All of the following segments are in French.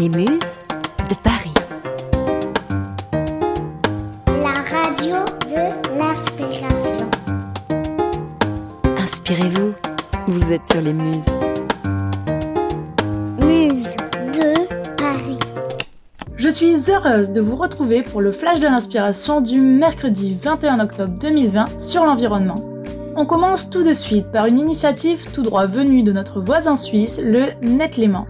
Les Muses de Paris. La radio de l'inspiration. Inspirez-vous, vous êtes sur les Muses. Muse de Paris. Je suis heureuse de vous retrouver pour le flash de l'inspiration du mercredi 21 octobre 2020 sur l'environnement. On commence tout de suite par une initiative tout droit venue de notre voisin suisse, le Netléman.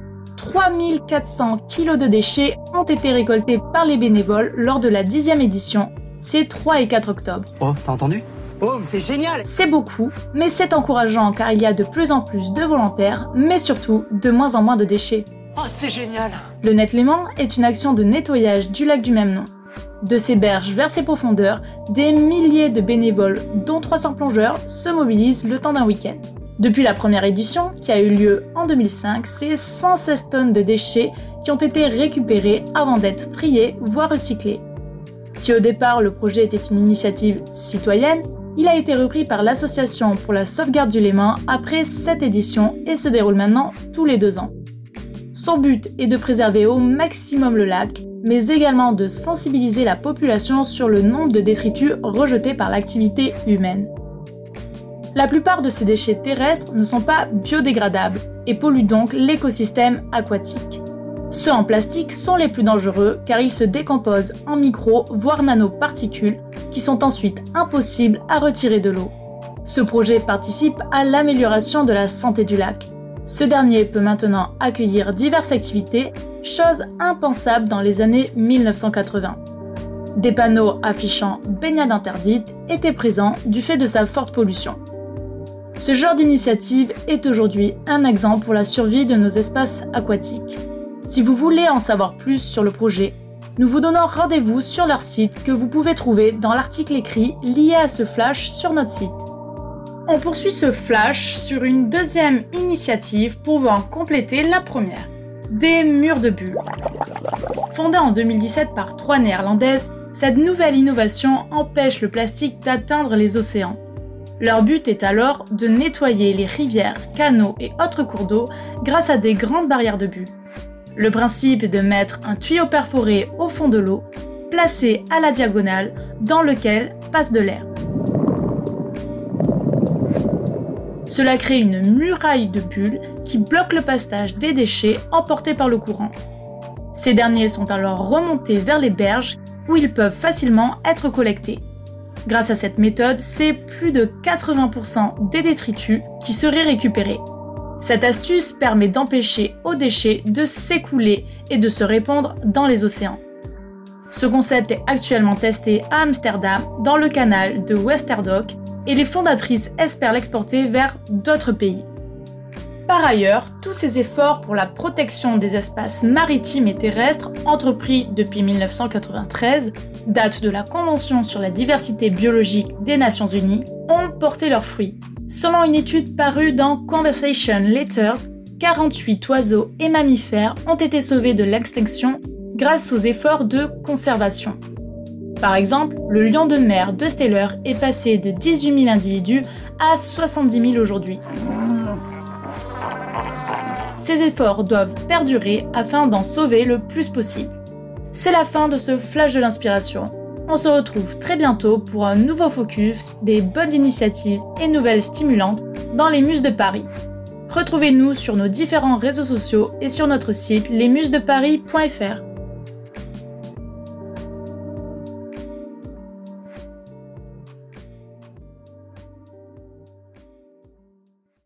3400 kg de déchets ont été récoltés par les bénévoles lors de la 10e édition, c'est 3 et 4 octobre. Oh, t'as entendu? Oh, mais c'est génial C'est beaucoup, mais c'est encourageant car il y a de plus en plus de volontaires, mais surtout de moins en moins de déchets. Oh, c'est génial Le Netléman est une action de nettoyage du lac du même nom. De ses berges vers ses profondeurs, des milliers de bénévoles, dont 300 plongeurs, se mobilisent le temps d'un week-end. Depuis la première édition, qui a eu lieu en 2005, c'est 116 tonnes de déchets qui ont été récupérés avant d'être triés, voire recyclés. Si au départ le projet était une initiative citoyenne, il a été repris par l'Association pour la sauvegarde du Léman après cette édition et se déroule maintenant tous les deux ans. Son but est de préserver au maximum le lac, mais également de sensibiliser la population sur le nombre de détritus rejetés par l'activité humaine. La plupart de ces déchets terrestres ne sont pas biodégradables et polluent donc l'écosystème aquatique. Ceux en plastique sont les plus dangereux car ils se décomposent en micro voire nanoparticules qui sont ensuite impossibles à retirer de l'eau. Ce projet participe à l'amélioration de la santé du lac. Ce dernier peut maintenant accueillir diverses activités, chose impensable dans les années 1980. Des panneaux affichant baignade interdite étaient présents du fait de sa forte pollution. Ce genre d'initiative est aujourd'hui un exemple pour la survie de nos espaces aquatiques. Si vous voulez en savoir plus sur le projet, nous vous donnons rendez-vous sur leur site que vous pouvez trouver dans l'article écrit lié à ce flash sur notre site. On poursuit ce flash sur une deuxième initiative pour en compléter la première. Des murs de bulles. Fondée en 2017 par trois néerlandaises, cette nouvelle innovation empêche le plastique d'atteindre les océans. Leur but est alors de nettoyer les rivières, canaux et autres cours d'eau grâce à des grandes barrières de bulles. Le principe est de mettre un tuyau perforé au fond de l'eau, placé à la diagonale, dans lequel passe de l'air. Cela crée une muraille de bulles qui bloque le passage des déchets emportés par le courant. Ces derniers sont alors remontés vers les berges où ils peuvent facilement être collectés. Grâce à cette méthode, c'est plus de 80% des détritus qui seraient récupérés. Cette astuce permet d'empêcher aux déchets de s'écouler et de se répandre dans les océans. Ce concept est actuellement testé à Amsterdam dans le canal de Westerdock et les fondatrices espèrent l'exporter vers d'autres pays. Par ailleurs, tous ces efforts pour la protection des espaces maritimes et terrestres entrepris depuis 1993, date de la Convention sur la diversité biologique des Nations Unies, ont porté leurs fruits. Selon une étude parue dans Conversation Letters, 48 oiseaux et mammifères ont été sauvés de l'extinction grâce aux efforts de conservation. Par exemple, le lion de mer de Steller est passé de 18 000 individus à 70 000 aujourd'hui. Ces efforts doivent perdurer afin d'en sauver le plus possible. C'est la fin de ce flash de l'inspiration. On se retrouve très bientôt pour un nouveau focus des bonnes initiatives et nouvelles stimulantes dans les Muses de Paris. Retrouvez-nous sur nos différents réseaux sociaux et sur notre site lesmusesdeparis.fr.